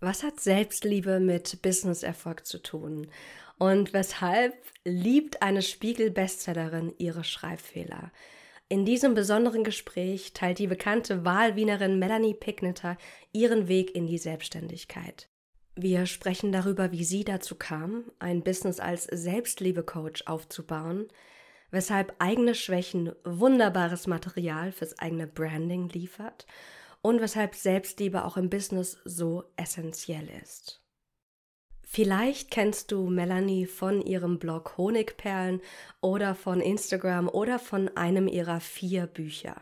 Was hat Selbstliebe mit Business-Erfolg zu tun? Und weshalb liebt eine Spiegel-Bestsellerin ihre Schreibfehler? In diesem besonderen Gespräch teilt die bekannte Wahlwienerin Melanie Picknetter ihren Weg in die Selbstständigkeit. Wir sprechen darüber, wie sie dazu kam, ein Business als Selbstliebe-Coach aufzubauen, weshalb eigene Schwächen wunderbares Material fürs eigene Branding liefert und weshalb Selbstliebe auch im Business so essentiell ist. Vielleicht kennst du Melanie von ihrem Blog Honigperlen oder von Instagram oder von einem ihrer vier Bücher.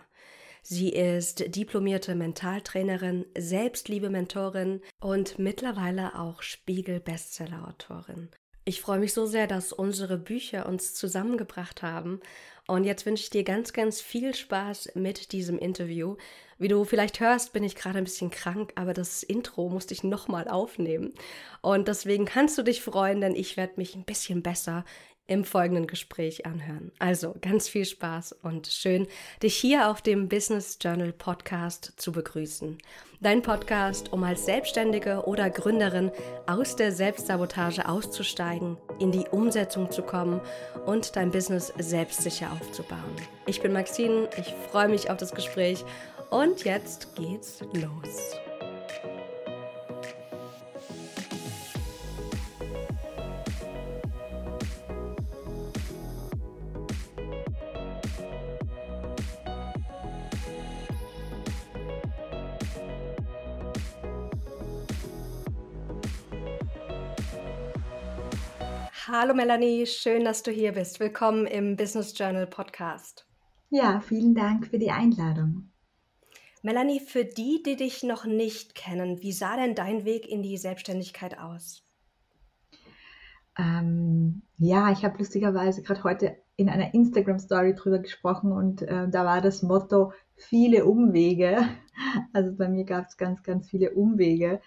Sie ist diplomierte Mentaltrainerin, Selbstliebe-Mentorin und mittlerweile auch Spiegel-Bestseller-Autorin. Ich freue mich so sehr, dass unsere Bücher uns zusammengebracht haben. Und jetzt wünsche ich dir ganz, ganz viel Spaß mit diesem Interview. Wie du vielleicht hörst, bin ich gerade ein bisschen krank, aber das Intro musste ich nochmal aufnehmen. Und deswegen kannst du dich freuen, denn ich werde mich ein bisschen besser im folgenden Gespräch anhören. Also ganz viel Spaß und schön, dich hier auf dem Business Journal Podcast zu begrüßen. Dein Podcast, um als Selbstständige oder Gründerin aus der Selbstsabotage auszusteigen, in die Umsetzung zu kommen und dein Business selbstsicher aufzubauen. Ich bin Maxine, ich freue mich auf das Gespräch und jetzt geht's los. Hallo Melanie, schön, dass du hier bist. Willkommen im Business Journal Podcast. Ja, vielen Dank für die Einladung. Melanie, für die, die dich noch nicht kennen, wie sah denn dein Weg in die Selbstständigkeit aus? Ähm, ja, ich habe lustigerweise gerade heute in einer Instagram-Story drüber gesprochen und äh, da war das Motto viele Umwege. Also bei mir gab es ganz, ganz viele Umwege.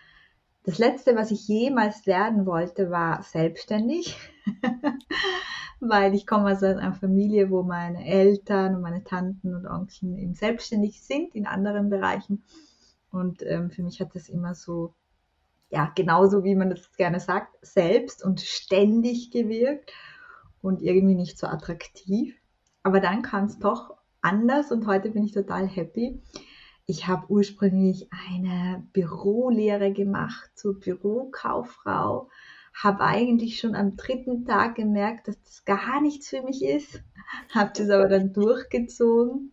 Das letzte, was ich jemals werden wollte, war selbstständig, weil ich komme aus einer Familie, wo meine Eltern und meine Tanten und Onkel eben selbstständig sind in anderen Bereichen. Und ähm, für mich hat das immer so, ja, genauso wie man das gerne sagt, selbst und ständig gewirkt und irgendwie nicht so attraktiv. Aber dann kam es doch anders und heute bin ich total happy ich habe ursprünglich eine Bürolehre gemacht zur Bürokauffrau, habe eigentlich schon am dritten Tag gemerkt, dass das gar nichts für mich ist, habe das aber dann durchgezogen,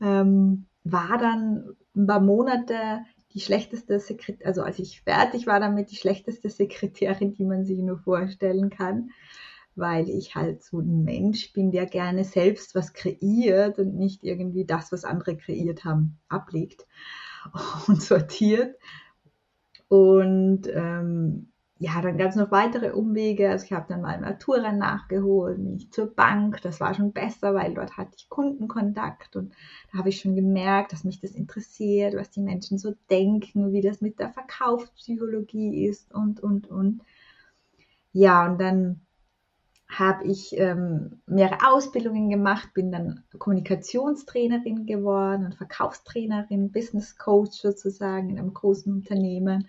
ähm, war dann ein paar Monate die schlechteste Sekretärin, also als ich fertig war damit, die schlechteste Sekretärin, die man sich nur vorstellen kann weil ich halt so ein Mensch bin, der gerne selbst was kreiert und nicht irgendwie das, was andere kreiert haben, ablegt und sortiert. Und ähm, ja, dann gab es noch weitere Umwege. Also ich habe dann mal Matura nachgeholt, mich zur Bank. Das war schon besser, weil dort hatte ich Kundenkontakt und da habe ich schon gemerkt, dass mich das interessiert, was die Menschen so denken, wie das mit der Verkaufspsychologie ist und, und, und. Ja, und dann habe ich ähm, mehrere Ausbildungen gemacht, bin dann Kommunikationstrainerin geworden und Verkaufstrainerin, Business Coach sozusagen in einem großen Unternehmen.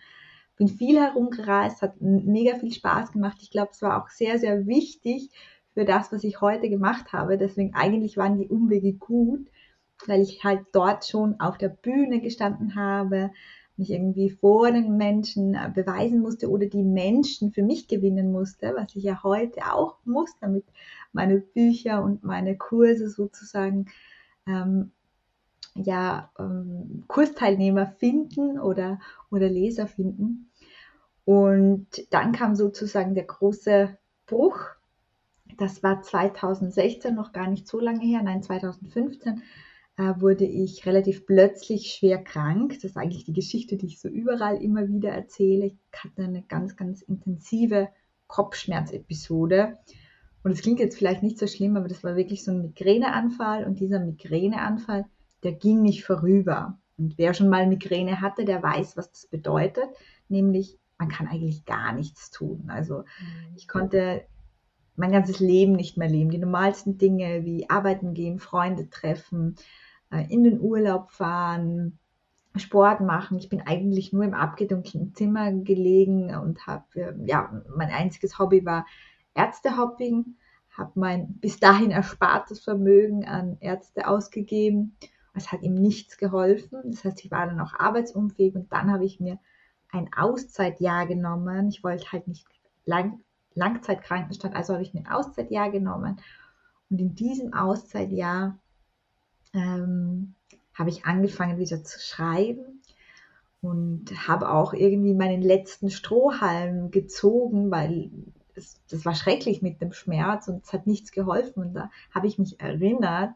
Bin viel herumgereist, hat mega viel Spaß gemacht. Ich glaube, es war auch sehr, sehr wichtig für das, was ich heute gemacht habe. Deswegen eigentlich waren die Umwege gut, weil ich halt dort schon auf der Bühne gestanden habe, mich irgendwie vor den Menschen äh, beweisen musste oder die Menschen für mich gewinnen musste, was ich ja heute auch muss, damit meine Bücher und meine Kurse sozusagen ähm, ja ähm, Kursteilnehmer finden oder, oder Leser finden. Und dann kam sozusagen der große Bruch. Das war 2016, noch gar nicht so lange her, nein, 2015 äh, wurde ich relativ plötzlich schwer krank. Das ist eigentlich die Geschichte, die ich so überall immer wieder erzähle. Ich hatte eine ganz, ganz intensive Kopfschmerzepisode. Und es klingt jetzt vielleicht nicht so schlimm, aber das war wirklich so ein Migräneanfall. Und dieser Migräneanfall, der ging nicht vorüber. Und wer schon mal Migräne hatte, der weiß, was das bedeutet. Nämlich, man kann eigentlich gar nichts tun. Also mhm. ich konnte mein ganzes Leben nicht mehr leben. Die normalsten Dinge wie arbeiten gehen, Freunde treffen, äh, in den Urlaub fahren, Sport machen. Ich bin eigentlich nur im abgedunkelten Zimmer gelegen und habe, ähm, ja, mein einziges Hobby war Ärztehopping, habe mein bis dahin erspartes Vermögen an Ärzte ausgegeben. Es hat ihm nichts geholfen. Das heißt, ich war dann auch arbeitsunfähig und dann habe ich mir ein Auszeitjahr genommen. Ich wollte halt nicht lang, Langzeitkrankenstand, also habe ich mir ein Auszeitjahr genommen. Und in diesem Auszeitjahr ähm, habe ich angefangen wieder zu schreiben und habe auch irgendwie meinen letzten Strohhalm gezogen, weil es, das war schrecklich mit dem Schmerz und es hat nichts geholfen. Und da habe ich mich erinnert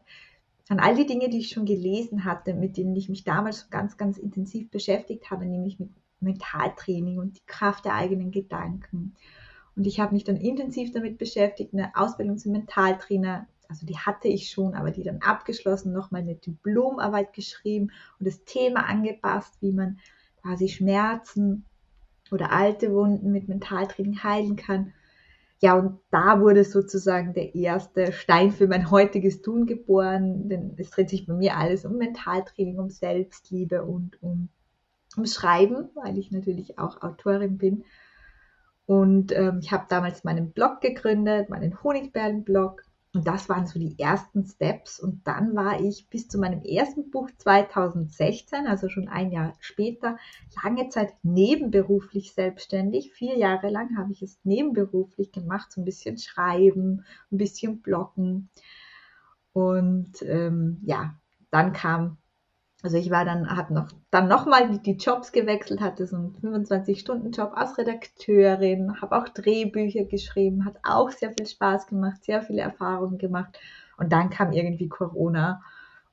an all die Dinge, die ich schon gelesen hatte, mit denen ich mich damals ganz, ganz intensiv beschäftigt habe, nämlich mit Mentaltraining und die Kraft der eigenen Gedanken. Und ich habe mich dann intensiv damit beschäftigt, eine Ausbildung zum Mentaltrainer also die hatte ich schon, aber die dann abgeschlossen, nochmal eine Diplomarbeit geschrieben und das Thema angepasst, wie man quasi Schmerzen oder alte Wunden mit Mentaltraining heilen kann. Ja, und da wurde sozusagen der erste Stein für mein heutiges Tun geboren, denn es dreht sich bei mir alles um Mentaltraining, um Selbstliebe und um, um Schreiben, weil ich natürlich auch Autorin bin. Und ähm, ich habe damals meinen Blog gegründet, meinen Honigperlen-Blog und das waren so die ersten Steps. Und dann war ich bis zu meinem ersten Buch 2016, also schon ein Jahr später, lange Zeit nebenberuflich selbstständig. Vier Jahre lang habe ich es nebenberuflich gemacht, so ein bisschen schreiben, ein bisschen bloggen. Und ähm, ja, dann kam also ich war dann, habe noch, dann nochmal die, die Jobs gewechselt, hatte so einen 25-Stunden-Job als Redakteurin, habe auch Drehbücher geschrieben, hat auch sehr viel Spaß gemacht, sehr viele Erfahrungen gemacht. Und dann kam irgendwie Corona.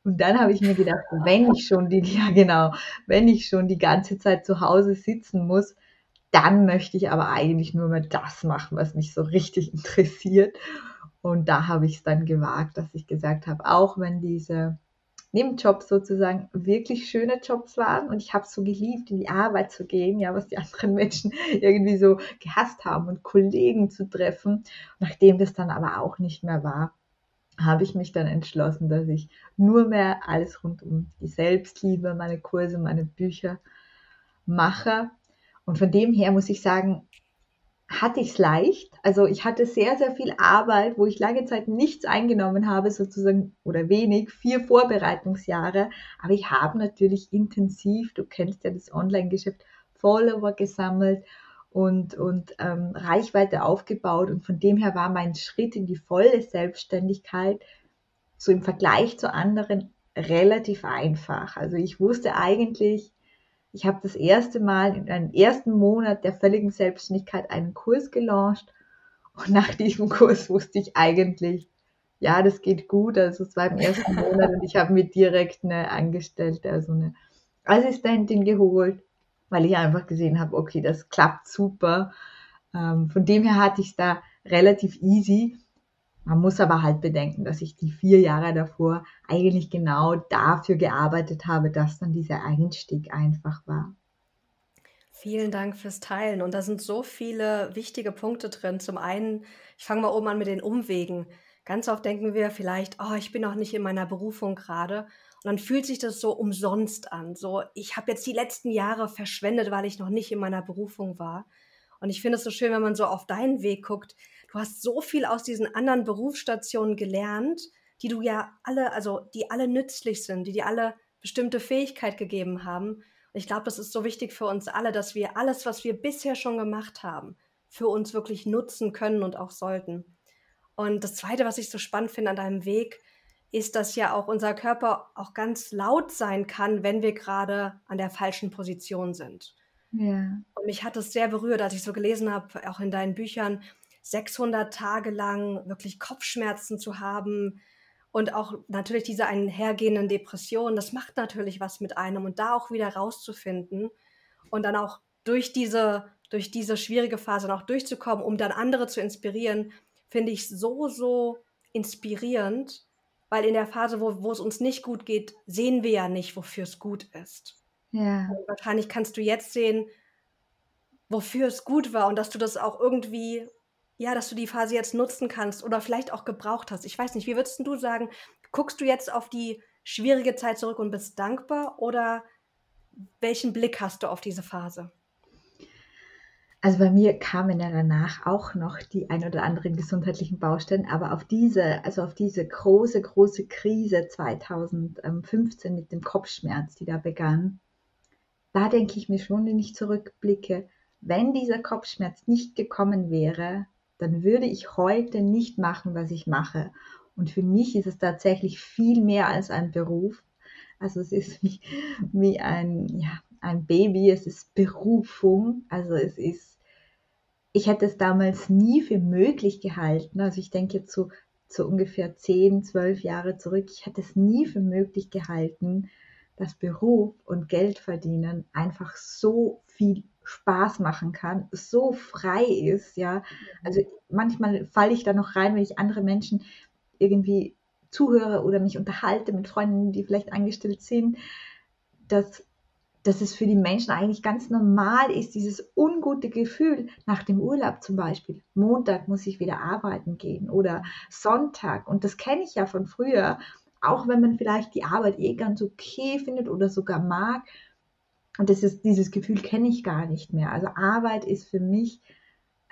Und dann habe ich mir gedacht, wenn ich schon die, ja genau, wenn ich schon die ganze Zeit zu Hause sitzen muss, dann möchte ich aber eigentlich nur mehr das machen, was mich so richtig interessiert. Und da habe ich es dann gewagt, dass ich gesagt habe, auch wenn diese Nebenjobs sozusagen wirklich schöne Jobs waren und ich habe so geliebt, in die Arbeit zu gehen, ja, was die anderen Menschen irgendwie so gehasst haben und Kollegen zu treffen. Nachdem das dann aber auch nicht mehr war, habe ich mich dann entschlossen, dass ich nur mehr alles rund um die Selbstliebe, meine Kurse, meine Bücher mache. Und von dem her muss ich sagen, hatte ich es leicht. Also ich hatte sehr, sehr viel Arbeit, wo ich lange Zeit nichts eingenommen habe, sozusagen oder wenig, vier Vorbereitungsjahre. Aber ich habe natürlich intensiv, du kennst ja das Online-Geschäft, Follower gesammelt und, und ähm, Reichweite aufgebaut. Und von dem her war mein Schritt in die volle Selbstständigkeit so im Vergleich zu anderen relativ einfach. Also ich wusste eigentlich, ich habe das erste Mal in einem ersten Monat der völligen Selbstständigkeit einen Kurs gelauncht und nach diesem Kurs wusste ich eigentlich, ja, das geht gut. Also es war im ersten Monat und ich habe mir direkt eine Angestellte, also eine Assistentin geholt, weil ich einfach gesehen habe, okay, das klappt super. Ähm, von dem her hatte ich es da relativ easy. Man muss aber halt bedenken, dass ich die vier Jahre davor eigentlich genau dafür gearbeitet habe, dass dann dieser Einstieg einfach war. Vielen Dank fürs Teilen. Und da sind so viele wichtige Punkte drin. Zum einen, ich fange mal oben an mit den Umwegen. Ganz oft denken wir vielleicht, oh, ich bin noch nicht in meiner Berufung gerade. Und dann fühlt sich das so umsonst an. So, ich habe jetzt die letzten Jahre verschwendet, weil ich noch nicht in meiner Berufung war. Und ich finde es so schön, wenn man so auf deinen Weg guckt du hast so viel aus diesen anderen Berufsstationen gelernt, die du ja alle, also die alle nützlich sind, die dir alle bestimmte Fähigkeit gegeben haben. Und ich glaube, das ist so wichtig für uns alle, dass wir alles, was wir bisher schon gemacht haben, für uns wirklich nutzen können und auch sollten. Und das Zweite, was ich so spannend finde an deinem Weg, ist, dass ja auch unser Körper auch ganz laut sein kann, wenn wir gerade an der falschen Position sind. Ja. Und mich hat es sehr berührt, als ich so gelesen habe, auch in deinen Büchern, 600 Tage lang wirklich Kopfschmerzen zu haben und auch natürlich diese einhergehenden Depressionen, das macht natürlich was mit einem und da auch wieder rauszufinden und dann auch durch diese, durch diese schwierige Phase noch durchzukommen, um dann andere zu inspirieren, finde ich so, so inspirierend, weil in der Phase, wo, wo es uns nicht gut geht, sehen wir ja nicht, wofür es gut ist. Ja. Und wahrscheinlich kannst du jetzt sehen, wofür es gut war und dass du das auch irgendwie ja, dass du die Phase jetzt nutzen kannst oder vielleicht auch gebraucht hast. Ich weiß nicht, wie würdest du sagen, guckst du jetzt auf die schwierige Zeit zurück und bist dankbar oder welchen Blick hast du auf diese Phase? Also bei mir kamen ja danach auch noch die ein oder anderen gesundheitlichen Baustellen, aber auf diese, also auf diese große, große Krise 2015 mit dem Kopfschmerz, die da begann, da denke ich mir schon, wenn ich zurückblicke, wenn dieser Kopfschmerz nicht gekommen wäre, dann würde ich heute nicht machen, was ich mache. Und für mich ist es tatsächlich viel mehr als ein Beruf. Also es ist wie, wie ein, ja, ein Baby, es ist Berufung, also es ist, ich hätte es damals nie für möglich gehalten, also ich denke jetzt so, ungefähr 10, 12 Jahre zurück, ich hätte es nie für möglich gehalten, dass Beruf und Geld verdienen einfach so viel Spaß machen kann, so frei ist, ja. Also manchmal falle ich da noch rein, wenn ich andere Menschen irgendwie zuhöre oder mich unterhalte mit Freunden, die vielleicht angestellt sind, dass dass es für die Menschen eigentlich ganz normal ist, dieses ungute Gefühl nach dem Urlaub zum Beispiel. Montag muss ich wieder arbeiten gehen oder Sonntag. Und das kenne ich ja von früher, auch wenn man vielleicht die Arbeit eh ganz okay findet oder sogar mag. Und das ist, dieses Gefühl kenne ich gar nicht mehr. Also Arbeit ist für mich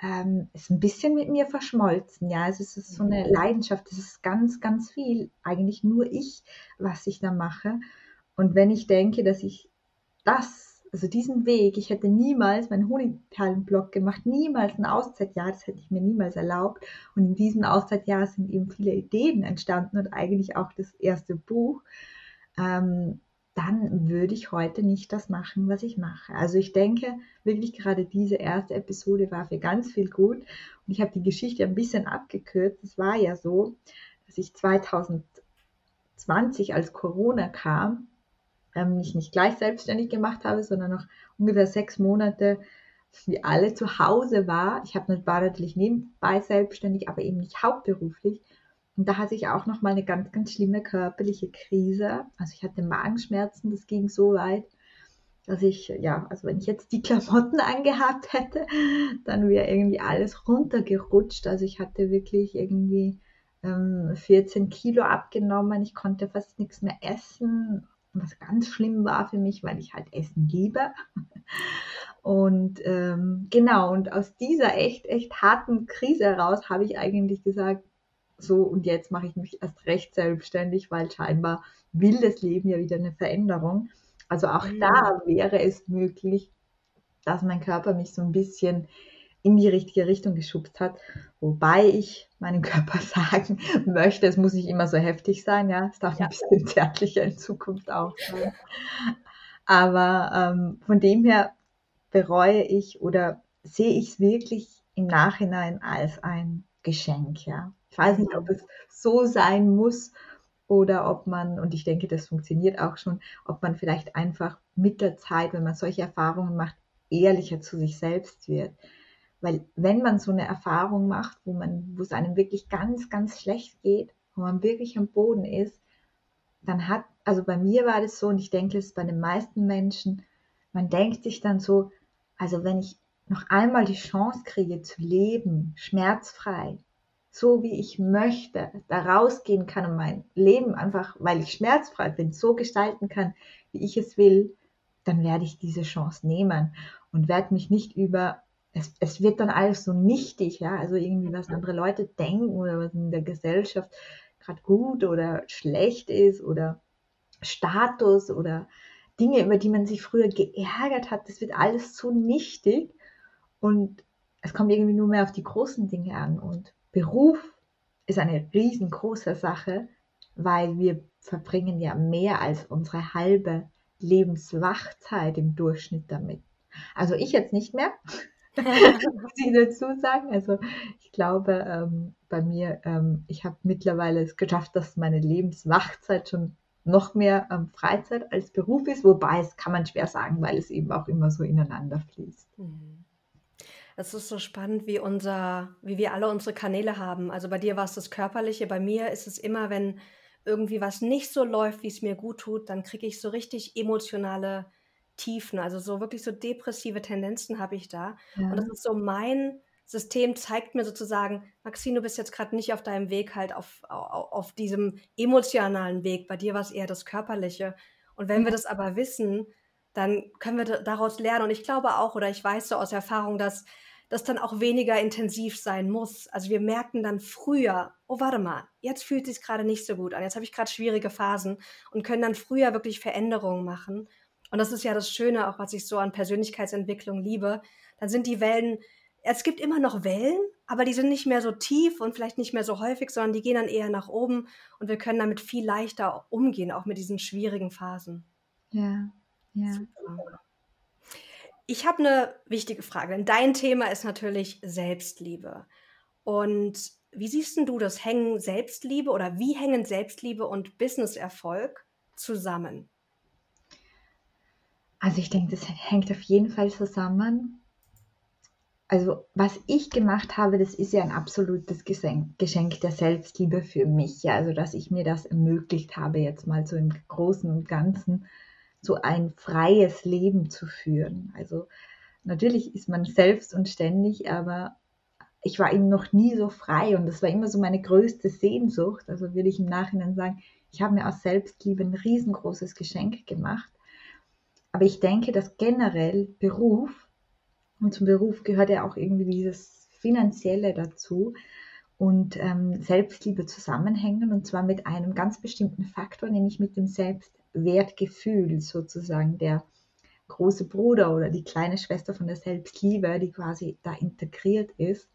ähm, ist ein bisschen mit mir verschmolzen. Ja, es ist so eine Leidenschaft. Es ist ganz, ganz viel. Eigentlich nur ich, was ich da mache. Und wenn ich denke, dass ich das, also diesen Weg, ich hätte niemals meinen Honigperlenblock gemacht, niemals ein Auszeitjahr, das hätte ich mir niemals erlaubt. Und in diesem Auszeitjahr sind eben viele Ideen entstanden und eigentlich auch das erste Buch. Ähm, dann würde ich heute nicht das machen, was ich mache. Also ich denke wirklich gerade diese erste Episode war für ganz viel gut. Und ich habe die Geschichte ein bisschen abgekürzt. Es war ja so, dass ich 2020, als Corona kam, ähm, mich nicht gleich selbstständig gemacht habe, sondern noch ungefähr sechs Monate wie alle zu Hause war. Ich habe natürlich nebenbei selbstständig, aber eben nicht hauptberuflich. Und da hatte ich auch noch mal eine ganz, ganz schlimme körperliche Krise. Also ich hatte Magenschmerzen, das ging so weit, dass ich, ja, also wenn ich jetzt die Klamotten angehabt hätte, dann wäre irgendwie alles runtergerutscht. Also ich hatte wirklich irgendwie ähm, 14 Kilo abgenommen. Ich konnte fast nichts mehr essen was ganz schlimm war für mich, weil ich halt Essen liebe. Und ähm, genau, und aus dieser echt, echt harten Krise heraus habe ich eigentlich gesagt, so und jetzt mache ich mich erst recht selbstständig, weil scheinbar will das Leben ja wieder eine Veränderung. Also auch mhm. da wäre es möglich, dass mein Körper mich so ein bisschen in die richtige Richtung geschubst hat. Wobei ich meinem Körper sagen möchte, es muss nicht immer so heftig sein, ja, es darf ja. ein bisschen zärtlicher in Zukunft auch sein. Aber ähm, von dem her bereue ich oder sehe ich es wirklich im Nachhinein als ein Geschenk, ja. Ich weiß nicht, ob es so sein muss oder ob man, und ich denke, das funktioniert auch schon, ob man vielleicht einfach mit der Zeit, wenn man solche Erfahrungen macht, ehrlicher zu sich selbst wird. Weil wenn man so eine Erfahrung macht, wo man, wo es einem wirklich ganz, ganz schlecht geht, wo man wirklich am Boden ist, dann hat, also bei mir war das so und ich denke, es ist bei den meisten Menschen, man denkt sich dann so, also wenn ich noch einmal die Chance kriege zu leben, schmerzfrei, so wie ich möchte, da rausgehen kann und mein Leben einfach, weil ich schmerzfrei bin, so gestalten kann, wie ich es will, dann werde ich diese Chance nehmen und werde mich nicht über es, es wird dann alles so nichtig, ja, also irgendwie, was andere Leute denken oder was in der Gesellschaft gerade gut oder schlecht ist oder Status oder Dinge, über die man sich früher geärgert hat, das wird alles so nichtig und es kommt irgendwie nur mehr auf die großen Dinge an und Beruf ist eine riesengroße Sache, weil wir verbringen ja mehr als unsere halbe Lebenswachzeit im Durchschnitt damit. Also ich jetzt nicht mehr, muss ich dazu sagen. Also ich glaube, ähm, bei mir, ähm, ich habe mittlerweile es geschafft, dass meine Lebenswachzeit schon noch mehr ähm, Freizeit als Beruf ist, wobei es kann man schwer sagen, weil es eben auch immer so ineinander fließt. Mhm. Es ist so spannend, wie unser, wie wir alle unsere Kanäle haben. Also bei dir war es das Körperliche, bei mir ist es immer, wenn irgendwie was nicht so läuft, wie es mir gut tut, dann kriege ich so richtig emotionale Tiefen, also so wirklich so depressive Tendenzen habe ich da. Ja. Und das ist so mein System zeigt mir sozusagen, Maxine, du bist jetzt gerade nicht auf deinem Weg halt auf, auf, auf diesem emotionalen Weg. Bei dir war es eher das Körperliche. Und wenn wir das aber wissen, dann können wir daraus lernen. Und ich glaube auch, oder ich weiß so aus Erfahrung, dass das dann auch weniger intensiv sein muss. Also wir merken dann früher, oh warte mal, jetzt fühlt es sich gerade nicht so gut an, jetzt habe ich gerade schwierige Phasen und können dann früher wirklich Veränderungen machen. Und das ist ja das Schöne, auch was ich so an Persönlichkeitsentwicklung liebe. Dann sind die Wellen, es gibt immer noch Wellen, aber die sind nicht mehr so tief und vielleicht nicht mehr so häufig, sondern die gehen dann eher nach oben und wir können damit viel leichter umgehen, auch mit diesen schwierigen Phasen. Ja, ja. Super. Ich habe eine wichtige Frage, denn dein Thema ist natürlich Selbstliebe. Und wie siehst du das? Hängen Selbstliebe oder wie hängen Selbstliebe und Businesserfolg zusammen? Also ich denke, das hängt auf jeden Fall zusammen. Also was ich gemacht habe, das ist ja ein absolutes Geschenk der Selbstliebe für mich. Also dass ich mir das ermöglicht habe, jetzt mal so im Großen und Ganzen so ein freies Leben zu führen. Also natürlich ist man selbst und ständig, aber ich war eben noch nie so frei und das war immer so meine größte Sehnsucht. Also würde ich im Nachhinein sagen, ich habe mir aus Selbstliebe ein riesengroßes Geschenk gemacht. Aber ich denke, dass generell Beruf, und zum Beruf gehört ja auch irgendwie dieses Finanzielle dazu, und ähm, Selbstliebe zusammenhängen und zwar mit einem ganz bestimmten Faktor, nämlich mit dem Selbstwertgefühl sozusagen, der große Bruder oder die kleine Schwester von der Selbstliebe, die quasi da integriert ist.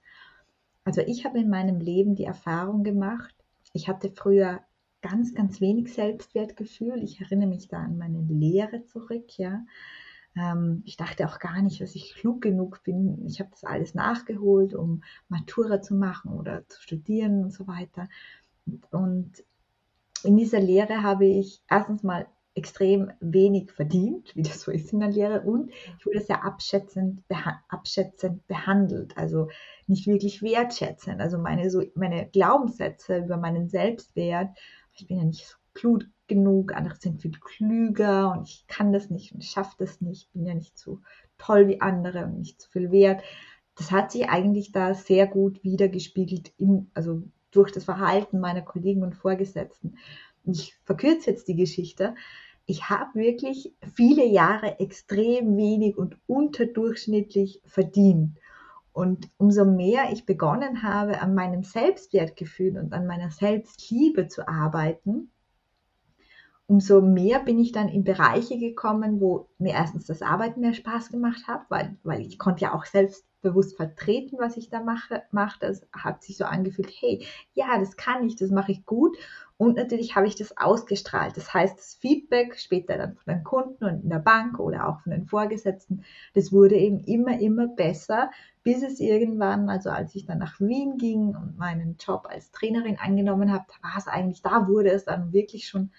Also ich habe in meinem Leben die Erfahrung gemacht, ich hatte früher ganz, ganz wenig Selbstwertgefühl. Ich erinnere mich da an meine Lehre zurück, ja. Ähm, ich dachte auch gar nicht, dass ich klug genug bin. Ich habe das alles nachgeholt, um Matura zu machen oder zu studieren und so weiter. Und in dieser Lehre habe ich erstens mal extrem wenig verdient, wie das so ist in der Lehre, und ich wurde sehr abschätzend, beha abschätzend behandelt, also nicht wirklich wertschätzend. Also meine, so, meine Glaubenssätze über meinen Selbstwert, ich bin ja nicht so klug genug, andere sind viel klüger und ich kann das nicht und ich schaffe das nicht, bin ja nicht so toll wie andere und nicht so viel wert. Das hat sich eigentlich da sehr gut wiedergespiegelt, im, also durch das Verhalten meiner Kollegen und Vorgesetzten. Ich verkürze jetzt die Geschichte. Ich habe wirklich viele Jahre extrem wenig und unterdurchschnittlich verdient. Und umso mehr ich begonnen habe, an meinem Selbstwertgefühl und an meiner Selbstliebe zu arbeiten, umso mehr bin ich dann in Bereiche gekommen, wo mir erstens das Arbeiten mehr Spaß gemacht hat, weil, weil ich konnte ja auch selbstbewusst vertreten, was ich da mache. mache. Das hat sich so angefühlt, hey, ja, das kann ich, das mache ich gut. Und natürlich habe ich das ausgestrahlt. Das heißt, das Feedback später dann von den Kunden und in der Bank oder auch von den Vorgesetzten, das wurde eben immer, immer besser, bis es irgendwann, also als ich dann nach Wien ging und meinen Job als Trainerin angenommen habe, da war es eigentlich, da wurde es dann wirklich schon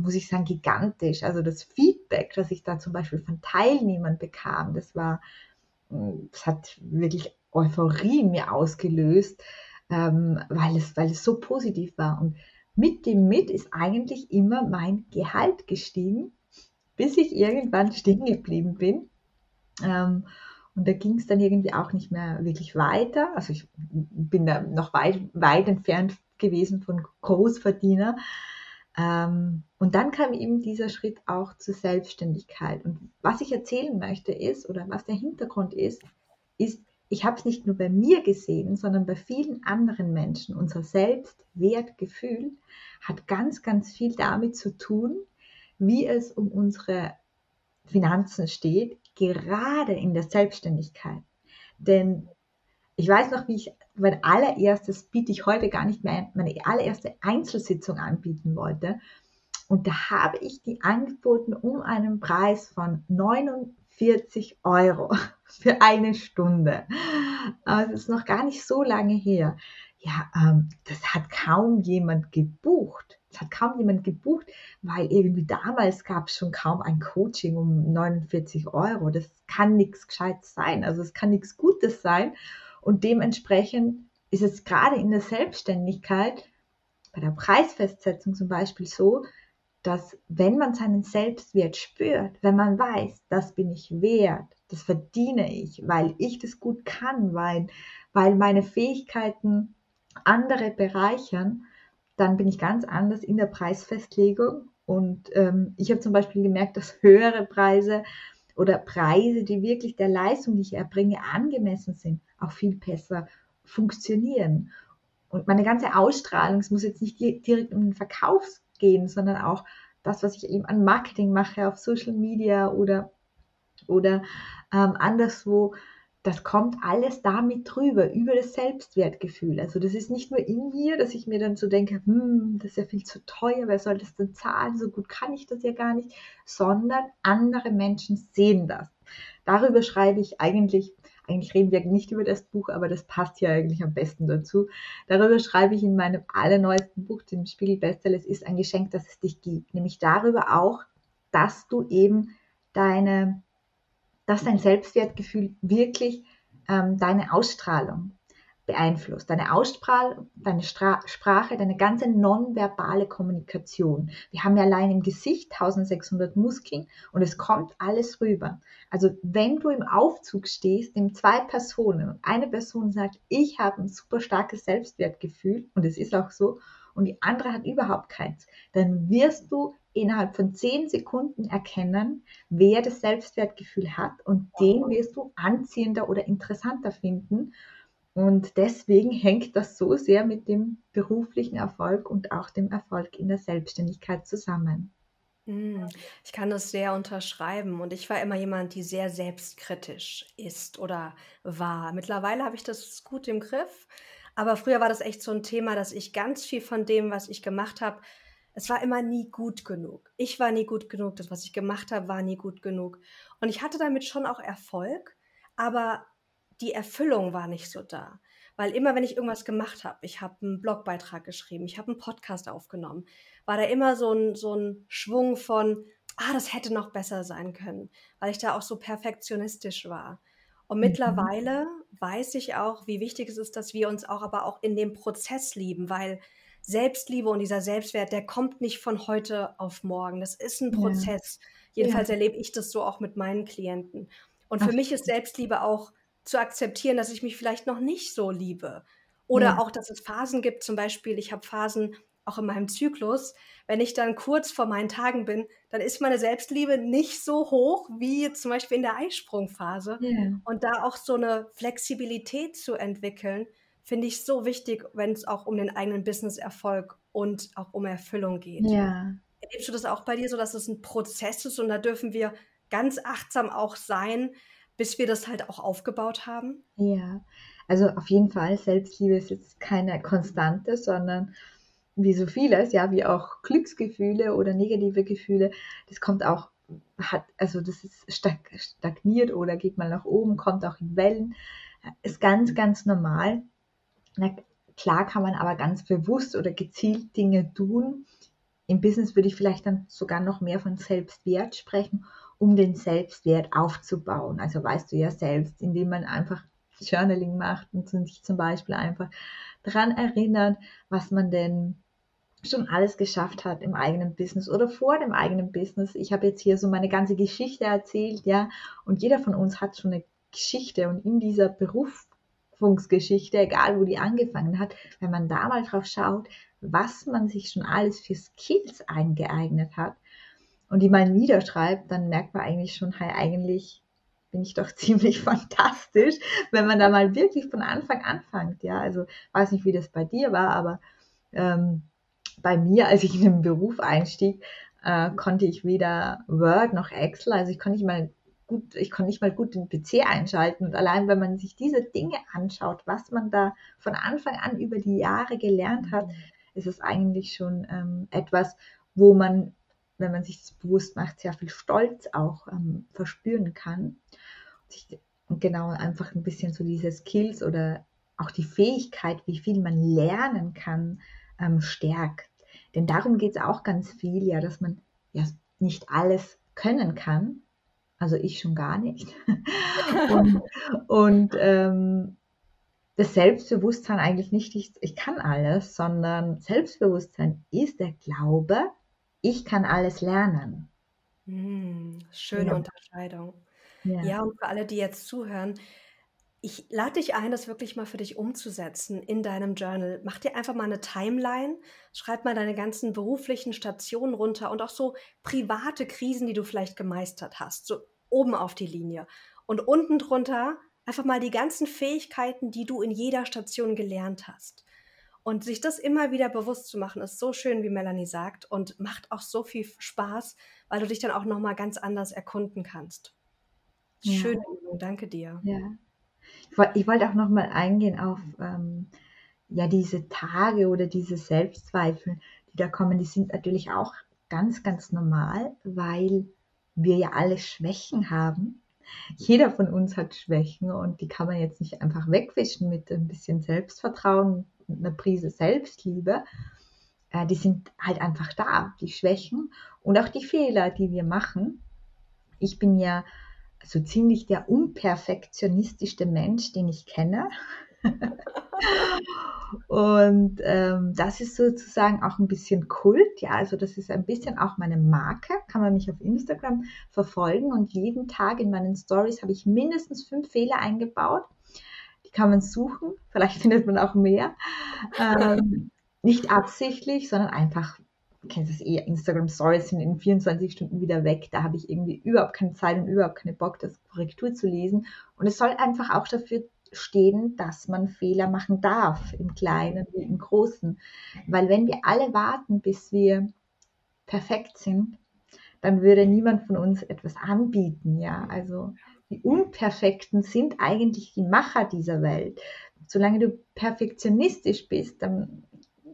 muss ich sagen, gigantisch. Also das Feedback, das ich da zum Beispiel von Teilnehmern bekam, das war, das hat wirklich Euphorie mir ausgelöst, ähm, weil, es, weil es so positiv war. Und mit dem Mit ist eigentlich immer mein Gehalt gestiegen, bis ich irgendwann stehen geblieben bin. Ähm, und da ging es dann irgendwie auch nicht mehr wirklich weiter. Also ich bin da noch weit, weit entfernt gewesen von Großverdiener. Ähm, und dann kam eben dieser Schritt auch zur Selbstständigkeit. Und was ich erzählen möchte ist, oder was der Hintergrund ist, ist, ich habe es nicht nur bei mir gesehen, sondern bei vielen anderen Menschen. Unser Selbstwertgefühl hat ganz, ganz viel damit zu tun, wie es um unsere Finanzen steht, gerade in der Selbstständigkeit. Denn ich weiß noch, wie ich mein allererstes biete ich heute gar nicht mehr, meine allererste Einzelsitzung anbieten wollte. Und da habe ich die angeboten um einen Preis von 49 Euro für eine Stunde. Das ist noch gar nicht so lange her. Ja, ähm, das hat kaum jemand gebucht. Das hat kaum jemand gebucht, weil irgendwie damals gab es schon kaum ein Coaching um 49 Euro. Das kann nichts Gescheites sein. Also es kann nichts Gutes sein. Und dementsprechend ist es gerade in der Selbstständigkeit, bei der Preisfestsetzung zum Beispiel so, dass wenn man seinen Selbstwert spürt, wenn man weiß, das bin ich wert, das verdiene ich, weil ich das gut kann, weil, weil meine Fähigkeiten andere bereichern, dann bin ich ganz anders in der Preisfestlegung. Und ähm, ich habe zum Beispiel gemerkt, dass höhere Preise oder Preise, die wirklich der Leistung, die ich erbringe, angemessen sind, auch viel besser funktionieren. Und meine ganze Ausstrahlung, es muss jetzt nicht direkt um den Verkauf gehen, sondern auch das, was ich eben an Marketing mache auf Social Media oder, oder ähm, anderswo, das kommt alles damit drüber, über das Selbstwertgefühl. Also das ist nicht nur in mir, dass ich mir dann so denke, hm, das ist ja viel zu teuer, wer soll das denn zahlen, so gut kann ich das ja gar nicht, sondern andere Menschen sehen das. Darüber schreibe ich eigentlich, eigentlich reden wir nicht über das Buch, aber das passt ja eigentlich am besten dazu. Darüber schreibe ich in meinem allerneuesten Buch, dem Spiegel Bestseller, es ist ein Geschenk, das es dich gibt. Nämlich darüber auch, dass du eben deine dass dein Selbstwertgefühl wirklich ähm, deine Ausstrahlung beeinflusst. Deine Ausstrahlung, deine Stra Sprache, deine ganze nonverbale Kommunikation. Wir haben ja allein im Gesicht 1600 Muskeln und es kommt alles rüber. Also wenn du im Aufzug stehst, in zwei Personen und eine Person sagt, ich habe ein super starkes Selbstwertgefühl und es ist auch so und die andere hat überhaupt keins, dann wirst du innerhalb von zehn Sekunden erkennen, wer das Selbstwertgefühl hat und den wirst du anziehender oder interessanter finden. Und deswegen hängt das so sehr mit dem beruflichen Erfolg und auch dem Erfolg in der Selbstständigkeit zusammen. Hm, ich kann das sehr unterschreiben und ich war immer jemand, die sehr selbstkritisch ist oder war. Mittlerweile habe ich das gut im Griff, aber früher war das echt so ein Thema, dass ich ganz viel von dem, was ich gemacht habe, es war immer nie gut genug. Ich war nie gut genug, das, was ich gemacht habe, war nie gut genug. Und ich hatte damit schon auch Erfolg, aber die Erfüllung war nicht so da. Weil immer, wenn ich irgendwas gemacht habe, ich habe einen Blogbeitrag geschrieben, ich habe einen Podcast aufgenommen, war da immer so ein, so ein Schwung von, ah, das hätte noch besser sein können, weil ich da auch so perfektionistisch war. Und mhm. mittlerweile weiß ich auch, wie wichtig es ist, dass wir uns auch aber auch in dem Prozess lieben, weil Selbstliebe und dieser Selbstwert, der kommt nicht von heute auf morgen. Das ist ein Prozess. Ja. Jedenfalls ja. erlebe ich das so auch mit meinen Klienten. Und für Ach. mich ist Selbstliebe auch zu akzeptieren, dass ich mich vielleicht noch nicht so liebe. Oder ja. auch, dass es Phasen gibt, zum Beispiel, ich habe Phasen auch in meinem Zyklus, wenn ich dann kurz vor meinen Tagen bin, dann ist meine Selbstliebe nicht so hoch wie zum Beispiel in der Eisprungphase. Yeah. Und da auch so eine Flexibilität zu entwickeln, finde ich so wichtig, wenn es auch um den eigenen Business-Erfolg und auch um Erfüllung geht. Ja. Erlebst du das auch bei dir so, dass es ein Prozess ist und da dürfen wir ganz achtsam auch sein, bis wir das halt auch aufgebaut haben? Ja, also auf jeden Fall, Selbstliebe ist jetzt keine Konstante, sondern wie so vieles, ja, wie auch Glücksgefühle oder negative Gefühle, das kommt auch, hat, also das ist stagniert oder geht mal nach oben, kommt auch in Wellen, ist ganz, ganz normal. Na, klar kann man aber ganz bewusst oder gezielt Dinge tun. Im Business würde ich vielleicht dann sogar noch mehr von Selbstwert sprechen, um den Selbstwert aufzubauen. Also weißt du ja selbst, indem man einfach Journaling macht und sich zum Beispiel einfach daran erinnert, was man denn schon alles geschafft hat im eigenen Business oder vor dem eigenen Business. Ich habe jetzt hier so meine ganze Geschichte erzählt, ja, und jeder von uns hat schon eine Geschichte und in dieser Beruf Berufungsgeschichte, egal wo die angefangen hat, wenn man da mal drauf schaut, was man sich schon alles für Skills eingeeignet hat und die mal niederschreibt, dann merkt man eigentlich schon, hey, eigentlich bin ich doch ziemlich fantastisch, wenn man da mal wirklich von Anfang anfängt. Ja, also weiß nicht, wie das bei dir war, aber ähm, bei mir, als ich in den Beruf einstieg, äh, konnte ich weder Word noch Excel, also ich konnte nicht mal gut, ich konnte nicht mal gut den PC einschalten. Und allein, wenn man sich diese Dinge anschaut, was man da von Anfang an über die Jahre gelernt hat, mhm. ist es eigentlich schon ähm, etwas, wo man, wenn man sich das bewusst macht, sehr viel Stolz auch ähm, verspüren kann. Und, sich, genau einfach ein bisschen so diese Skills oder auch die Fähigkeit, wie viel man lernen kann, ähm, stärkt. Denn darum geht es auch ganz viel, ja, dass man ja nicht alles können kann, also ich schon gar nicht. und, und ähm, das Selbstbewusstsein eigentlich nicht, ich, ich kann alles, sondern Selbstbewusstsein ist der Glaube, ich kann alles lernen. Hm, schöne ja. Unterscheidung. Ja. ja, und für alle, die jetzt zuhören, ich lade dich ein, das wirklich mal für dich umzusetzen in deinem Journal. Mach dir einfach mal eine Timeline, schreib mal deine ganzen beruflichen Stationen runter und auch so private Krisen, die du vielleicht gemeistert hast, so oben auf die Linie. Und unten drunter einfach mal die ganzen Fähigkeiten, die du in jeder Station gelernt hast. Und sich das immer wieder bewusst zu machen, ist so schön, wie Melanie sagt, und macht auch so viel Spaß, weil du dich dann auch nochmal ganz anders erkunden kannst. Schön, ja. danke dir. Ja. Ich, wollte, ich wollte auch nochmal eingehen auf ähm, ja, diese Tage oder diese Selbstzweifel, die da kommen. Die sind natürlich auch ganz, ganz normal, weil wir ja alle Schwächen haben. Jeder von uns hat Schwächen und die kann man jetzt nicht einfach wegwischen mit ein bisschen Selbstvertrauen, einer Prise Selbstliebe. Äh, die sind halt einfach da, die Schwächen und auch die Fehler, die wir machen. Ich bin ja so ziemlich der unperfektionistischste Mensch, den ich kenne. und ähm, das ist sozusagen auch ein bisschen Kult, ja, also das ist ein bisschen auch meine Marke, kann man mich auf Instagram verfolgen und jeden Tag in meinen Stories habe ich mindestens fünf Fehler eingebaut. Die kann man suchen, vielleicht findet man auch mehr. Ähm, nicht absichtlich, sondern einfach kennst es eh, Instagram Stories sind in 24 Stunden wieder weg. Da habe ich irgendwie überhaupt keine Zeit und überhaupt keinen Bock, das Korrektur zu lesen. Und es soll einfach auch dafür stehen, dass man Fehler machen darf, im Kleinen wie im Großen. Weil wenn wir alle warten, bis wir perfekt sind, dann würde niemand von uns etwas anbieten. Ja, also die Unperfekten sind eigentlich die Macher dieser Welt. Solange du perfektionistisch bist, dann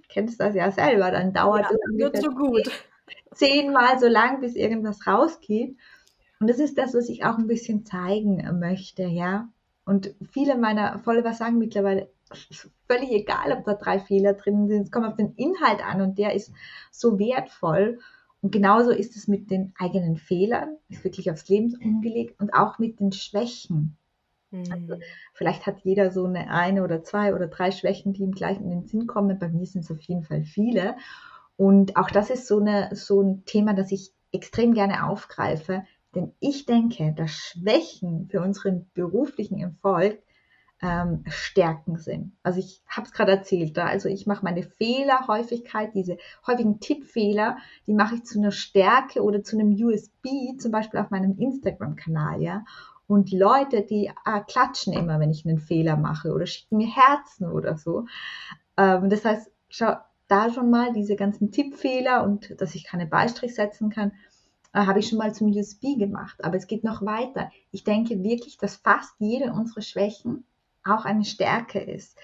kennst das ja selber, dann dauert ja, es so gut. zehnmal so lang, bis irgendwas rausgeht. Und das ist das, was ich auch ein bisschen zeigen möchte, ja. Und viele meiner Follower sagen mittlerweile, völlig egal, ob da drei Fehler drin sind, es kommt auf den Inhalt an und der ist so wertvoll. Und genauso ist es mit den eigenen Fehlern, ist wirklich aufs Leben umgelegt und auch mit den Schwächen. Also, mhm. vielleicht hat jeder so eine eine oder zwei oder drei Schwächen, die ihm gleich in den Sinn kommen. Bei mir sind es auf jeden Fall viele. Und auch das ist so, eine, so ein Thema, das ich extrem gerne aufgreife. Denn ich denke, dass Schwächen für unseren beruflichen Erfolg ähm, Stärken sind. Also ich habe es gerade erzählt, also ich mache meine Fehlerhäufigkeit, diese häufigen Tippfehler, die mache ich zu einer Stärke oder zu einem USB, zum Beispiel auf meinem Instagram-Kanal, ja. Und Leute, die äh, klatschen immer, wenn ich einen Fehler mache oder schicken mir Herzen oder so. Ähm, das heißt, schau da schon mal diese ganzen Tippfehler und dass ich keine Beistrich setzen kann, äh, habe ich schon mal zum USB gemacht. Aber es geht noch weiter. Ich denke wirklich, dass fast jede unserer Schwächen auch eine Stärke ist.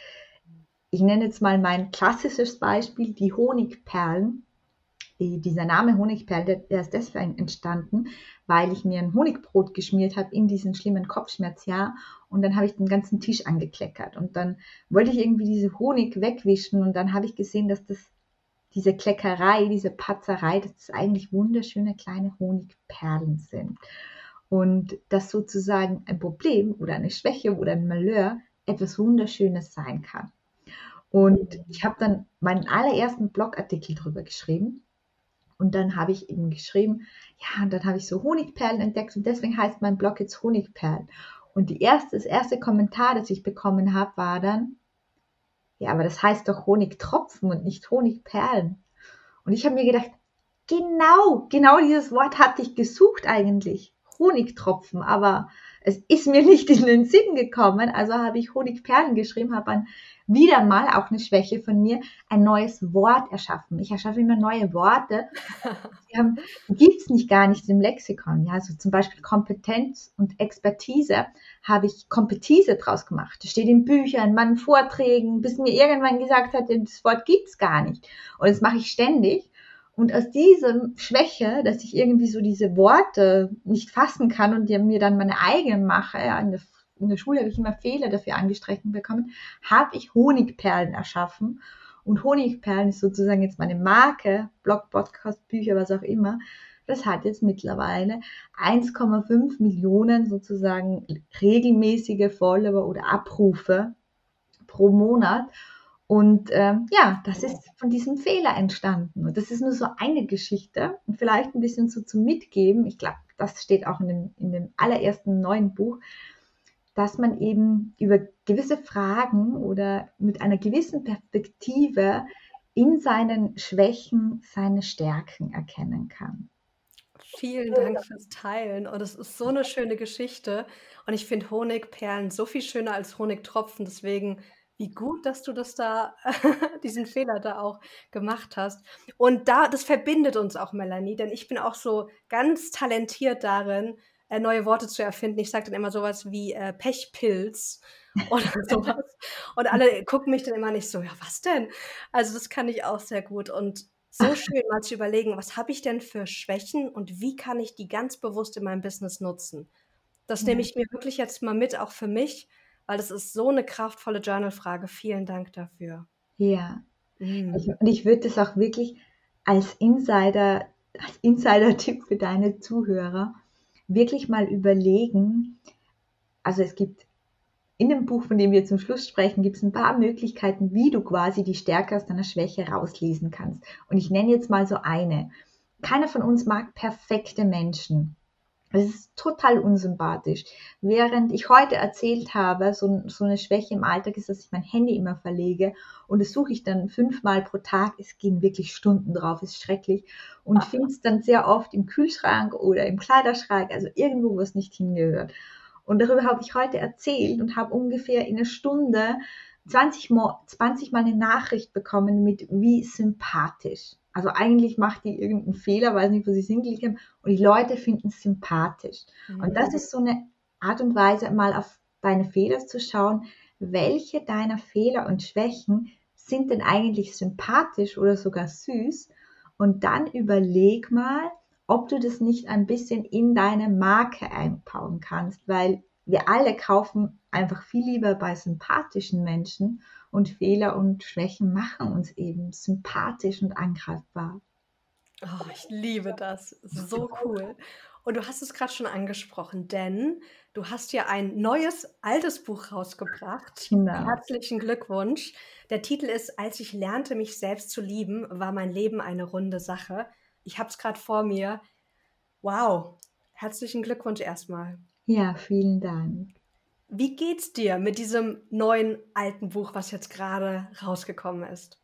Ich nenne jetzt mal mein klassisches Beispiel, die Honigperlen. Dieser Name Honigperle, der ist deswegen entstanden, weil ich mir ein Honigbrot geschmiert habe in diesen schlimmen Kopfschmerzjahr und dann habe ich den ganzen Tisch angekleckert. Und dann wollte ich irgendwie diese Honig wegwischen und dann habe ich gesehen, dass das diese Kleckerei, diese Patzerei, dass das eigentlich wunderschöne kleine Honigperlen sind. Und dass sozusagen ein Problem oder eine Schwäche oder ein Malheur etwas Wunderschönes sein kann. Und ich habe dann meinen allerersten Blogartikel darüber geschrieben und dann habe ich eben geschrieben, ja, und dann habe ich so Honigperlen entdeckt und deswegen heißt mein Blog jetzt Honigperlen. Und die erste, das erste Kommentar, das ich bekommen habe, war dann, ja, aber das heißt doch Honigtropfen und nicht Honigperlen. Und ich habe mir gedacht, genau, genau dieses Wort hatte ich gesucht eigentlich. Honigtropfen, aber es ist mir nicht in den Sinn gekommen, also habe ich Honigperlen geschrieben, habe dann wieder mal auch eine Schwäche von mir, ein neues Wort erschaffen. Ich erschaffe immer neue Worte. Die gibt es nicht gar nicht im Lexikon. Ja, also zum Beispiel Kompetenz und Expertise habe ich Kompetise draus gemacht. Das steht in Büchern, in meinen Vorträgen, bis mir irgendwann gesagt hat, das Wort gibt es gar nicht. Und das mache ich ständig. Und aus dieser Schwäche, dass ich irgendwie so diese Worte nicht fassen kann und mir dann meine eigenen mache, in, der, in der Schule habe ich immer Fehler dafür angestrichen bekommen, habe ich Honigperlen erschaffen. Und Honigperlen ist sozusagen jetzt meine Marke, Blog, Podcast, Bücher, was auch immer. Das hat jetzt mittlerweile 1,5 Millionen sozusagen regelmäßige Follower oder Abrufe pro Monat. Und ähm, ja, das ist von diesem Fehler entstanden. Und das ist nur so eine Geschichte und vielleicht ein bisschen so zum Mitgeben. Ich glaube, das steht auch in dem, in dem allerersten neuen Buch. dass man eben über gewisse Fragen oder mit einer gewissen Perspektive in seinen Schwächen seine Stärken erkennen kann. Vielen Dank fürs Teilen. Und es ist so eine schöne Geschichte. Und ich finde Honigperlen so viel schöner als Honigtropfen. Deswegen, wie gut, dass du das da, diesen Fehler da auch gemacht hast. Und da, das verbindet uns auch, Melanie, denn ich bin auch so ganz talentiert darin, äh, neue Worte zu erfinden. Ich sage dann immer sowas wie äh, Pechpilz oder sowas. Und alle gucken mich dann immer nicht so, ja, was denn? Also das kann ich auch sehr gut. Und so schön mal zu überlegen, was habe ich denn für Schwächen und wie kann ich die ganz bewusst in meinem Business nutzen? Das nehme ich mir wirklich jetzt mal mit, auch für mich, weil das ist so eine kraftvolle Journal-Frage. Vielen Dank dafür. Ja. Mhm. Ich, und ich würde das auch wirklich als Insider, als Insider-Tipp für deine Zuhörer wirklich mal überlegen. Also es gibt in dem Buch, von dem wir zum Schluss sprechen, gibt es ein paar Möglichkeiten, wie du quasi die Stärke aus deiner Schwäche rauslesen kannst. Und ich nenne jetzt mal so eine. Keiner von uns mag perfekte Menschen. Es ist total unsympathisch. Während ich heute erzählt habe, so, so, eine Schwäche im Alltag ist, dass ich mein Handy immer verlege und das suche ich dann fünfmal pro Tag. Es gehen wirklich Stunden drauf, ist schrecklich und finde es dann sehr oft im Kühlschrank oder im Kleiderschrank, also irgendwo, wo es nicht hingehört. Und darüber habe ich heute erzählt und habe ungefähr in einer Stunde 20 Mal, 20 Mal eine Nachricht bekommen mit wie sympathisch. Also eigentlich macht die irgendeinen Fehler, weiß nicht, wo sie es hingeklickt haben. Und die Leute finden es sympathisch. Mhm. Und das ist so eine Art und Weise, mal auf deine Fehler zu schauen. Welche deiner Fehler und Schwächen sind denn eigentlich sympathisch oder sogar süß? Und dann überleg mal, ob du das nicht ein bisschen in deine Marke einbauen kannst, weil wir alle kaufen einfach viel lieber bei sympathischen Menschen und Fehler und Schwächen machen uns eben sympathisch und angreifbar. Oh, ich liebe das. So cool. Und du hast es gerade schon angesprochen, denn du hast ja ein neues, altes Buch rausgebracht. Genau. Herzlichen Glückwunsch. Der Titel ist Als ich lernte, mich selbst zu lieben, war mein Leben eine runde Sache. Ich habe es gerade vor mir. Wow, herzlichen Glückwunsch erstmal. Ja, vielen Dank. Wie geht's dir mit diesem neuen alten Buch, was jetzt gerade rausgekommen ist?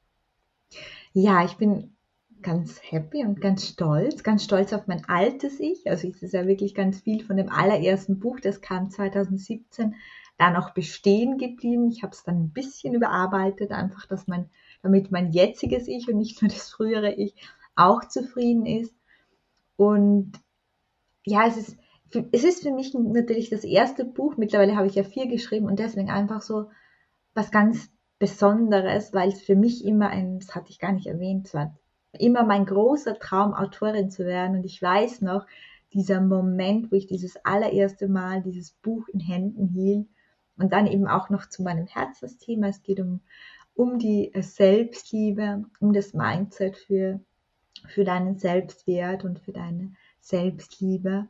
Ja, ich bin ganz happy und ganz stolz, ganz stolz auf mein altes Ich. Also es ist ja wirklich ganz viel von dem allerersten Buch, das kam 2017, da noch bestehen geblieben. Ich habe es dann ein bisschen überarbeitet, einfach, dass man, damit mein jetziges Ich und nicht nur das frühere Ich auch zufrieden ist. Und ja, es ist, es ist für mich natürlich das erste Buch. Mittlerweile habe ich ja vier geschrieben und deswegen einfach so was ganz Besonderes, weil es für mich immer ein, das hatte ich gar nicht erwähnt, war immer mein großer Traum, Autorin zu werden. Und ich weiß noch, dieser Moment, wo ich dieses allererste Mal dieses Buch in Händen hielt und dann eben auch noch zu meinem Herzensthema. Es geht um, um die Selbstliebe, um das Mindset für, für deinen Selbstwert und für deine Selbstliebe.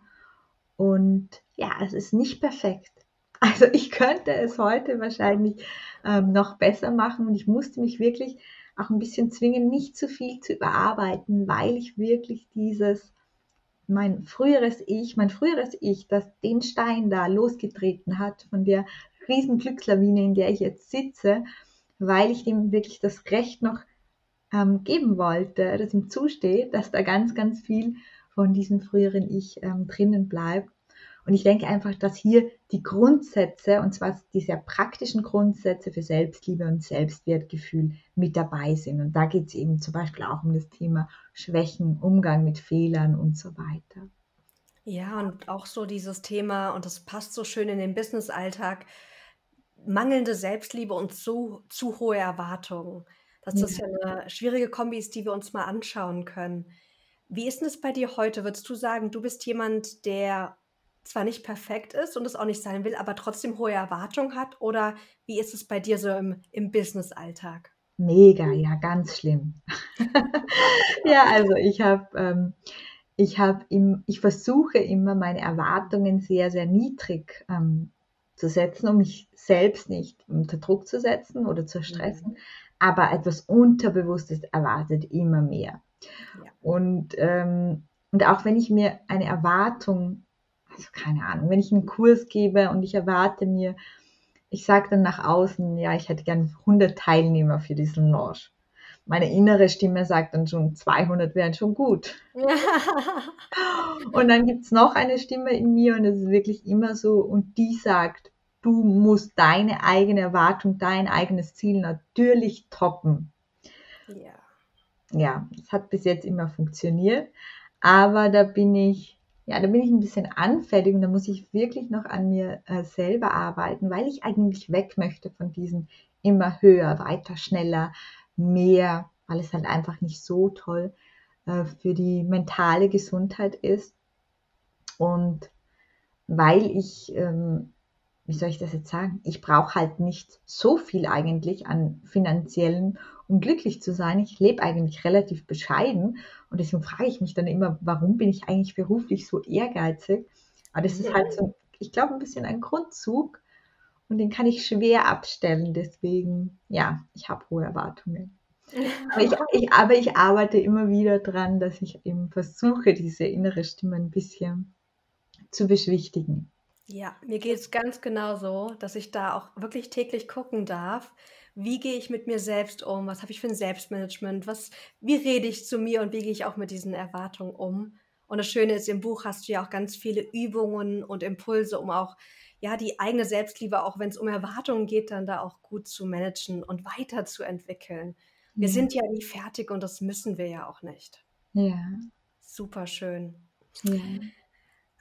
Und ja, es ist nicht perfekt. Also ich könnte es heute wahrscheinlich ähm, noch besser machen und ich musste mich wirklich auch ein bisschen zwingen, nicht zu viel zu überarbeiten, weil ich wirklich dieses, mein früheres Ich, mein früheres Ich, das den Stein da losgetreten hat von der riesen Glückslawine, in der ich jetzt sitze, weil ich dem wirklich das Recht noch ähm, geben wollte, das ihm zusteht, dass da ganz, ganz viel von diesem früheren Ich ähm, drinnen bleibt. Und ich denke einfach, dass hier die Grundsätze, und zwar die sehr praktischen Grundsätze für Selbstliebe und Selbstwertgefühl mit dabei sind. Und da geht es eben zum Beispiel auch um das Thema Schwächen, Umgang mit Fehlern und so weiter. Ja, und auch so dieses Thema, und das passt so schön in den Business-Alltag, mangelnde Selbstliebe und zu, zu hohe Erwartungen. Dass das ja eine schwierige Kombi ist, die wir uns mal anschauen können. Wie ist denn es bei dir heute? Würdest du sagen, du bist jemand, der zwar nicht perfekt ist und es auch nicht sein will, aber trotzdem hohe Erwartungen hat? Oder wie ist es bei dir so im, im Business-Alltag? Mega, ja, ganz schlimm. ja, also ich habe, ähm, ich habe, ich versuche immer meine Erwartungen sehr, sehr niedrig ähm, zu setzen, um mich selbst nicht unter Druck zu setzen oder zu stressen. Mhm. Aber etwas Unterbewusstes erwartet immer mehr. Ja. Und, ähm, und auch wenn ich mir eine Erwartung also keine Ahnung, wenn ich einen Kurs gebe und ich erwarte mir, ich sage dann nach außen, ja, ich hätte gern 100 Teilnehmer für diesen Launch. Meine innere Stimme sagt dann schon, 200 wären schon gut. und dann gibt es noch eine Stimme in mir und es ist wirklich immer so und die sagt, du musst deine eigene Erwartung, dein eigenes Ziel natürlich toppen. Ja. Es hat bis jetzt immer funktioniert, aber da bin ich, ja, da bin ich ein bisschen anfällig und da muss ich wirklich noch an mir äh, selber arbeiten, weil ich eigentlich weg möchte von diesem immer höher, weiter, schneller, mehr, weil es halt einfach nicht so toll äh, für die mentale Gesundheit ist und weil ich ähm, wie soll ich das jetzt sagen? Ich brauche halt nicht so viel eigentlich an finanziellen, um glücklich zu sein. Ich lebe eigentlich relativ bescheiden und deswegen frage ich mich dann immer, warum bin ich eigentlich beruflich so ehrgeizig? Aber das ist halt so, ich glaube, ein bisschen ein Grundzug und den kann ich schwer abstellen. Deswegen, ja, ich habe hohe Erwartungen. Aber ich, ich, aber ich arbeite immer wieder dran, dass ich eben versuche, diese innere Stimme ein bisschen zu beschwichtigen. Ja, mir geht es ganz genau so, dass ich da auch wirklich täglich gucken darf, wie gehe ich mit mir selbst um, was habe ich für ein Selbstmanagement, was, wie rede ich zu mir und wie gehe ich auch mit diesen Erwartungen um. Und das Schöne ist, im Buch hast du ja auch ganz viele Übungen und Impulse, um auch ja die eigene Selbstliebe, auch wenn es um Erwartungen geht, dann da auch gut zu managen und weiterzuentwickeln. Wir ja. sind ja nie fertig und das müssen wir ja auch nicht. Ja. Super schön. Ja.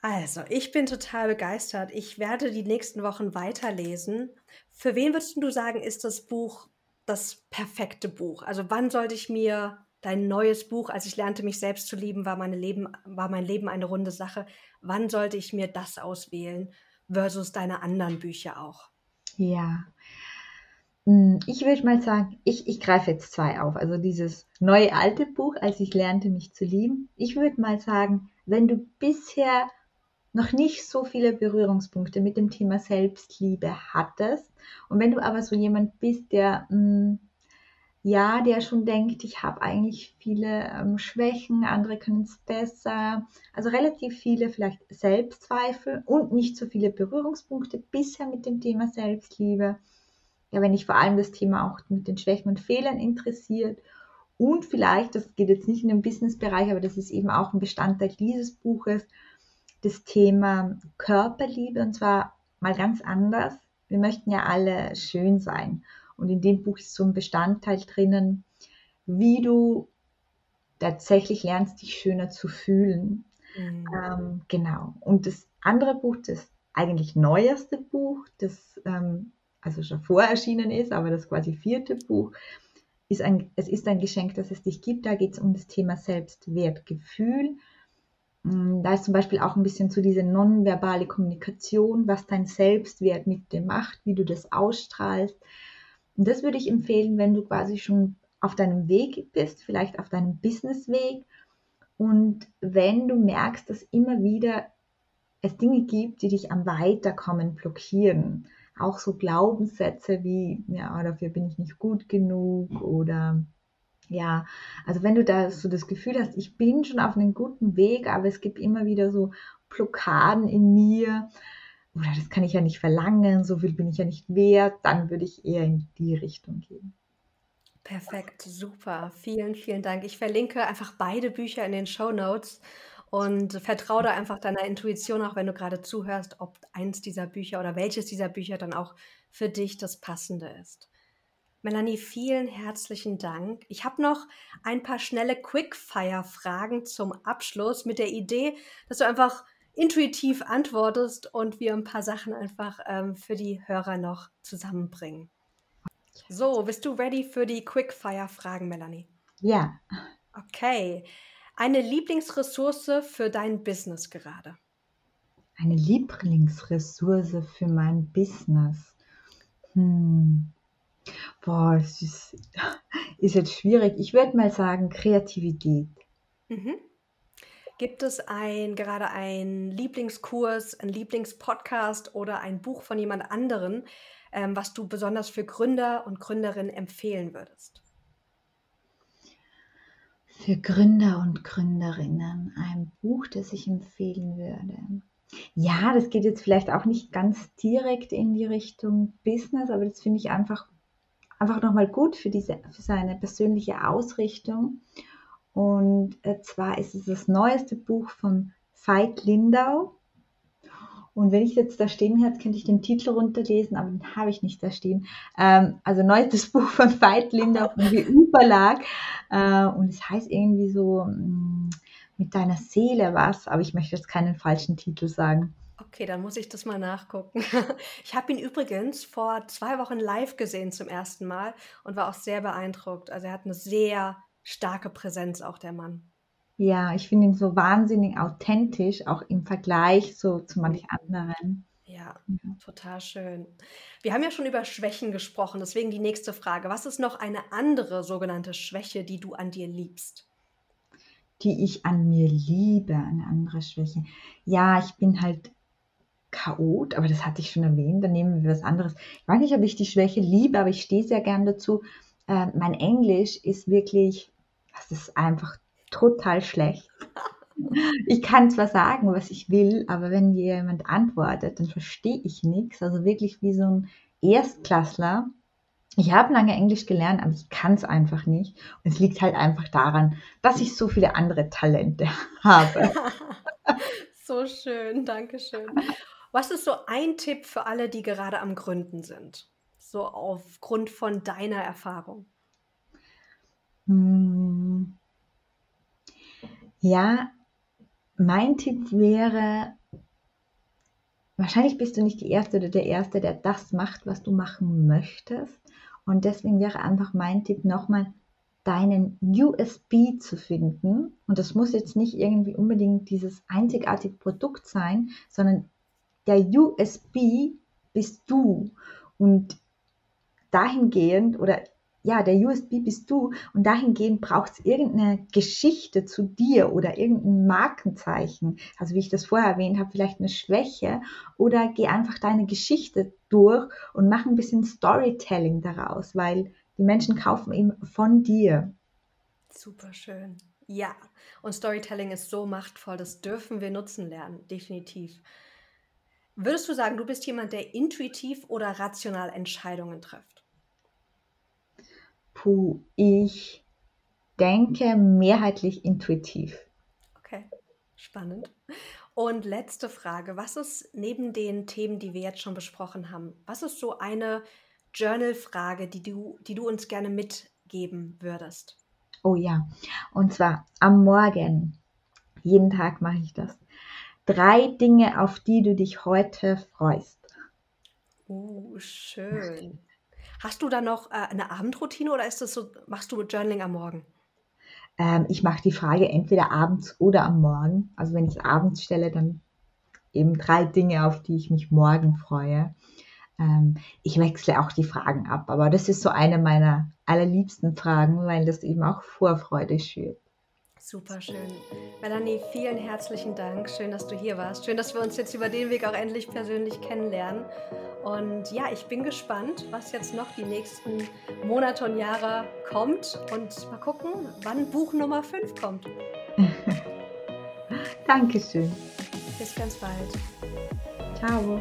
Also, ich bin total begeistert. Ich werde die nächsten Wochen weiterlesen. Für wen würdest du sagen, ist das Buch das perfekte Buch? Also, wann sollte ich mir dein neues Buch, als ich lernte, mich selbst zu lieben, war, Leben, war mein Leben eine runde Sache. Wann sollte ich mir das auswählen versus deine anderen Bücher auch? Ja. Hm, ich würde mal sagen, ich, ich greife jetzt zwei auf. Also dieses neue alte Buch, als ich lernte, mich zu lieben. Ich würde mal sagen, wenn du bisher noch nicht so viele Berührungspunkte mit dem Thema Selbstliebe hattest. Und wenn du aber so jemand bist, der mh, mm, ja, der schon denkt, ich habe eigentlich viele ähm, Schwächen, andere können es besser. Also relativ viele vielleicht Selbstzweifel und nicht so viele Berührungspunkte bisher mit dem Thema Selbstliebe. Ja, wenn dich vor allem das Thema auch mit den Schwächen und Fehlern interessiert und vielleicht, das geht jetzt nicht in den Businessbereich, aber das ist eben auch ein Bestandteil dieses Buches, das Thema Körperliebe und zwar mal ganz anders. Wir möchten ja alle schön sein. Und in dem Buch ist so ein Bestandteil drinnen, wie du tatsächlich lernst, dich schöner zu fühlen. Mhm. Ähm, genau. Und das andere Buch, das eigentlich neueste Buch, das ähm, also schon vorerschienen ist, aber das quasi vierte Buch, ist ein, es ist ein Geschenk, das es dich gibt. Da geht es um das Thema Selbstwertgefühl. Mm, da ist zum Beispiel auch ein bisschen zu diese nonverbale Kommunikation, was dein Selbstwert mit dir macht, wie du das ausstrahlst. Und das würde ich empfehlen, wenn du quasi schon auf deinem Weg bist, vielleicht auf deinem Businessweg. Und wenn du merkst, dass immer wieder es Dinge gibt, die dich am Weiterkommen blockieren, auch so Glaubenssätze wie, ja, dafür bin ich nicht gut genug oder ja, also wenn du da so das Gefühl hast, ich bin schon auf einem guten Weg, aber es gibt immer wieder so Blockaden in mir, oder das kann ich ja nicht verlangen, so viel bin ich ja nicht wert, dann würde ich eher in die Richtung gehen. Perfekt, super. Vielen, vielen Dank. Ich verlinke einfach beide Bücher in den Show Notes und vertraue da einfach deiner Intuition, auch wenn du gerade zuhörst, ob eins dieser Bücher oder welches dieser Bücher dann auch für dich das passende ist. Melanie, vielen herzlichen Dank. Ich habe noch ein paar schnelle Quickfire-Fragen zum Abschluss mit der Idee, dass du einfach intuitiv antwortest und wir ein paar Sachen einfach ähm, für die Hörer noch zusammenbringen. So, bist du ready für die Quickfire-Fragen, Melanie? Ja. Okay. Eine Lieblingsressource für dein Business gerade? Eine Lieblingsressource für mein Business. Hm. Boah, es ist, ist jetzt schwierig. Ich würde mal sagen Kreativität. Mhm. Gibt es ein, gerade einen Lieblingskurs, einen Lieblingspodcast oder ein Buch von jemand anderen, ähm, was du besonders für Gründer und Gründerinnen empfehlen würdest? Für Gründer und Gründerinnen ein Buch, das ich empfehlen würde. Ja, das geht jetzt vielleicht auch nicht ganz direkt in die Richtung Business, aber das finde ich einfach, einfach nochmal gut für, diese, für seine persönliche Ausrichtung. Und äh, zwar ist es das neueste Buch von Veit Lindau. Und wenn ich jetzt da stehen hätte, könnte ich den Titel runterlesen, aber den habe ich nicht da stehen. Ähm, also neuestes Buch von Veit Lindau vom WU Verlag. Äh, und es heißt irgendwie so mm, mit deiner Seele was, aber ich möchte jetzt keinen falschen Titel sagen. Okay, dann muss ich das mal nachgucken. Ich habe ihn übrigens vor zwei Wochen live gesehen zum ersten Mal und war auch sehr beeindruckt. Also er hat eine sehr starke Präsenz, auch der Mann. Ja, ich finde ihn so wahnsinnig authentisch, auch im Vergleich so zu manch anderen. Ja, mhm. total schön. Wir haben ja schon über Schwächen gesprochen, deswegen die nächste Frage. Was ist noch eine andere sogenannte Schwäche, die du an dir liebst? Die ich an mir liebe, eine andere Schwäche. Ja, ich bin halt Chaot, aber das hatte ich schon erwähnt, dann nehmen wir was anderes. Ich weiß nicht, ob ich die Schwäche liebe, aber ich stehe sehr gern dazu. Äh, mein Englisch ist wirklich, das ist einfach total schlecht. Ich kann zwar sagen, was ich will, aber wenn mir jemand antwortet, dann verstehe ich nichts. Also wirklich wie so ein Erstklassler. Ich habe lange Englisch gelernt, aber ich kann es einfach nicht. Und es liegt halt einfach daran, dass ich so viele andere Talente habe. so schön, danke schön. Was ist so ein Tipp für alle, die gerade am Gründen sind? So aufgrund von deiner Erfahrung. Hm. Ja, mein Tipp wäre, wahrscheinlich bist du nicht die Erste oder der Erste, der das macht, was du machen möchtest. Und deswegen wäre einfach mein Tipp nochmal, deinen USB zu finden. Und das muss jetzt nicht irgendwie unbedingt dieses einzigartige Produkt sein, sondern der USB bist du. Und dahingehend oder ja, der USB bist du und dahingehend braucht es irgendeine Geschichte zu dir oder irgendein Markenzeichen. Also wie ich das vorher erwähnt habe, vielleicht eine Schwäche oder geh einfach deine Geschichte durch und mach ein bisschen Storytelling daraus, weil die Menschen kaufen eben von dir. Super schön. Ja, und Storytelling ist so machtvoll, das dürfen wir nutzen lernen, definitiv. Würdest du sagen, du bist jemand, der intuitiv oder rational Entscheidungen trifft? Puh, ich denke mehrheitlich intuitiv. Okay, spannend. Und letzte Frage, was ist neben den Themen, die wir jetzt schon besprochen haben, was ist so eine Journal-Frage, die du, die du uns gerne mitgeben würdest? Oh ja, und zwar am Morgen, jeden Tag mache ich das. Drei Dinge, auf die du dich heute freust. Oh, schön. Hast du da noch äh, eine Abendroutine oder ist das so, machst du Journaling am Morgen? Ähm, ich mache die Frage entweder abends oder am Morgen. Also wenn ich es abends stelle, dann eben drei Dinge, auf die ich mich morgen freue. Ähm, ich wechsle auch die Fragen ab, aber das ist so eine meiner allerliebsten Fragen, weil das eben auch Vorfreude schürt. Super schön. Melanie, vielen herzlichen Dank. Schön, dass du hier warst. Schön, dass wir uns jetzt über den Weg auch endlich persönlich kennenlernen. Und ja, ich bin gespannt, was jetzt noch die nächsten Monate und Jahre kommt. Und mal gucken, wann Buch Nummer 5 kommt. Dankeschön. Bis ganz bald. Ciao.